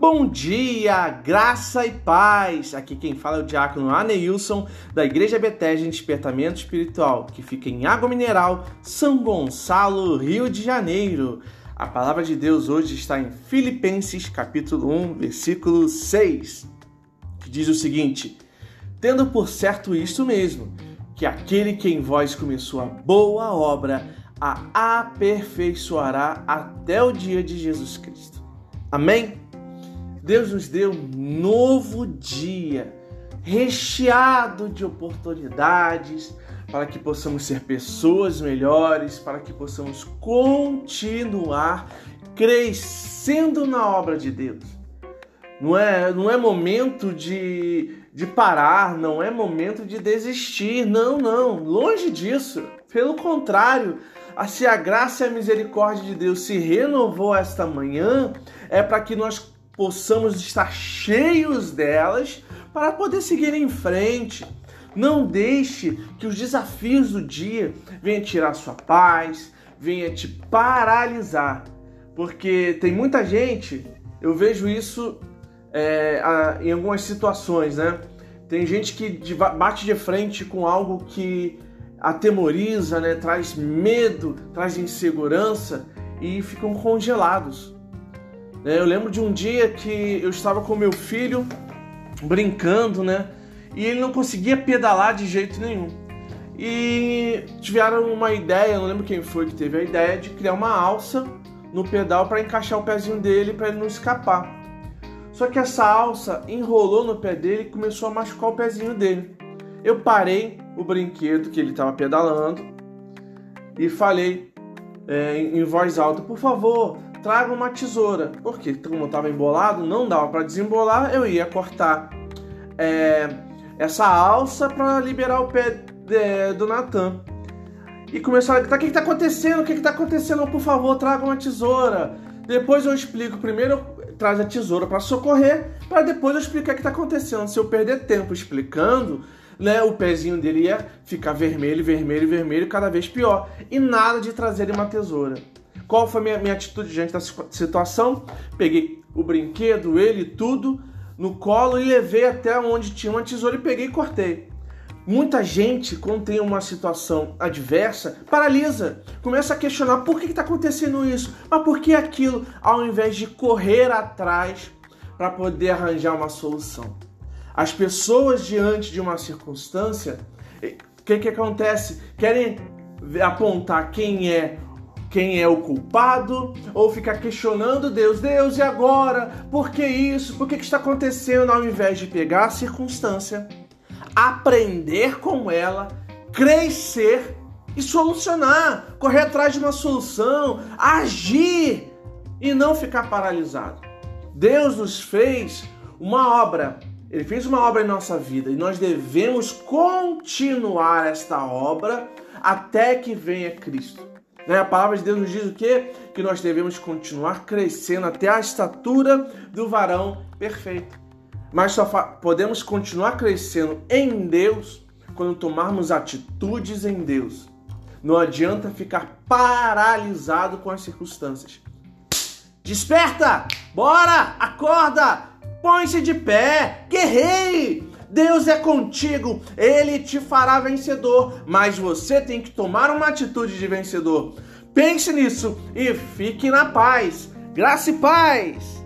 Bom dia, graça e paz! Aqui quem fala é o diácono Aneilson, da Igreja Bethesda em Despertamento Espiritual, que fica em Água Mineral, São Gonçalo, Rio de Janeiro. A palavra de Deus hoje está em Filipenses, capítulo 1, versículo 6, que diz o seguinte: Tendo por certo isto mesmo, que aquele que em vós começou a boa obra a aperfeiçoará até o dia de Jesus Cristo. Amém? Deus nos deu um novo dia, recheado de oportunidades, para que possamos ser pessoas melhores, para que possamos continuar crescendo na obra de Deus. Não é, não é momento de, de parar, não é momento de desistir, não, não, longe disso. Pelo contrário, se a graça e a misericórdia de Deus se renovou esta manhã, é para que nós possamos estar cheios delas para poder seguir em frente. Não deixe que os desafios do dia venham tirar sua paz, venham te paralisar. Porque tem muita gente, eu vejo isso é, em algumas situações, né? Tem gente que bate de frente com algo que atemoriza, né? traz medo, traz insegurança e ficam congelados. Né? Eu lembro de um dia que eu estava com meu filho brincando, né? E ele não conseguia pedalar de jeito nenhum. E tiveram uma ideia, não lembro quem foi que teve a ideia de criar uma alça no pedal para encaixar o pezinho dele para ele não escapar. Só que essa alça enrolou no pé dele e começou a machucar o pezinho dele. Eu parei o brinquedo que ele estava pedalando e falei é, em voz alta: Por favor, traga uma tesoura. Porque, como estava embolado, não dava para desembolar, eu ia cortar é, essa alça para liberar o pé é, do Natan. E começaram a gritar: O que está acontecendo? O que está acontecendo? Por favor, traga uma tesoura. Depois eu explico. Primeiro traz a tesoura para socorrer, para depois eu explicar o que está acontecendo. Se eu perder tempo explicando, né, o pezinho dele ia ficar vermelho, vermelho, vermelho, cada vez pior. E nada de trazer uma tesoura. Qual foi a minha, minha atitude diante dessa situação? Peguei o brinquedo, ele, tudo, no colo e levei até onde tinha uma tesoura e peguei e cortei. Muita gente, quando tem uma situação adversa, paralisa, começa a questionar por que está acontecendo isso, mas por que aquilo, ao invés de correr atrás para poder arranjar uma solução. As pessoas diante de uma circunstância, o que, que acontece? Querem apontar quem é quem é o culpado ou ficar questionando Deus, Deus e agora? Por que isso? Por que, que está acontecendo? Ao invés de pegar a circunstância, aprender com ela, crescer e solucionar, correr atrás de uma solução, agir e não ficar paralisado. Deus nos fez uma obra, Ele fez uma obra em nossa vida e nós devemos continuar esta obra até que venha Cristo. Né? A palavra de Deus nos diz o quê? Que nós devemos continuar crescendo até a estatura do varão perfeito. Mas só podemos continuar crescendo em Deus quando tomarmos atitudes em Deus. Não adianta ficar paralisado com as circunstâncias. Desperta! Bora! Acorda! Põe-se de pé! Guerreie! Deus é contigo, ele te fará vencedor, mas você tem que tomar uma atitude de vencedor. Pense nisso e fique na paz. Graça e paz!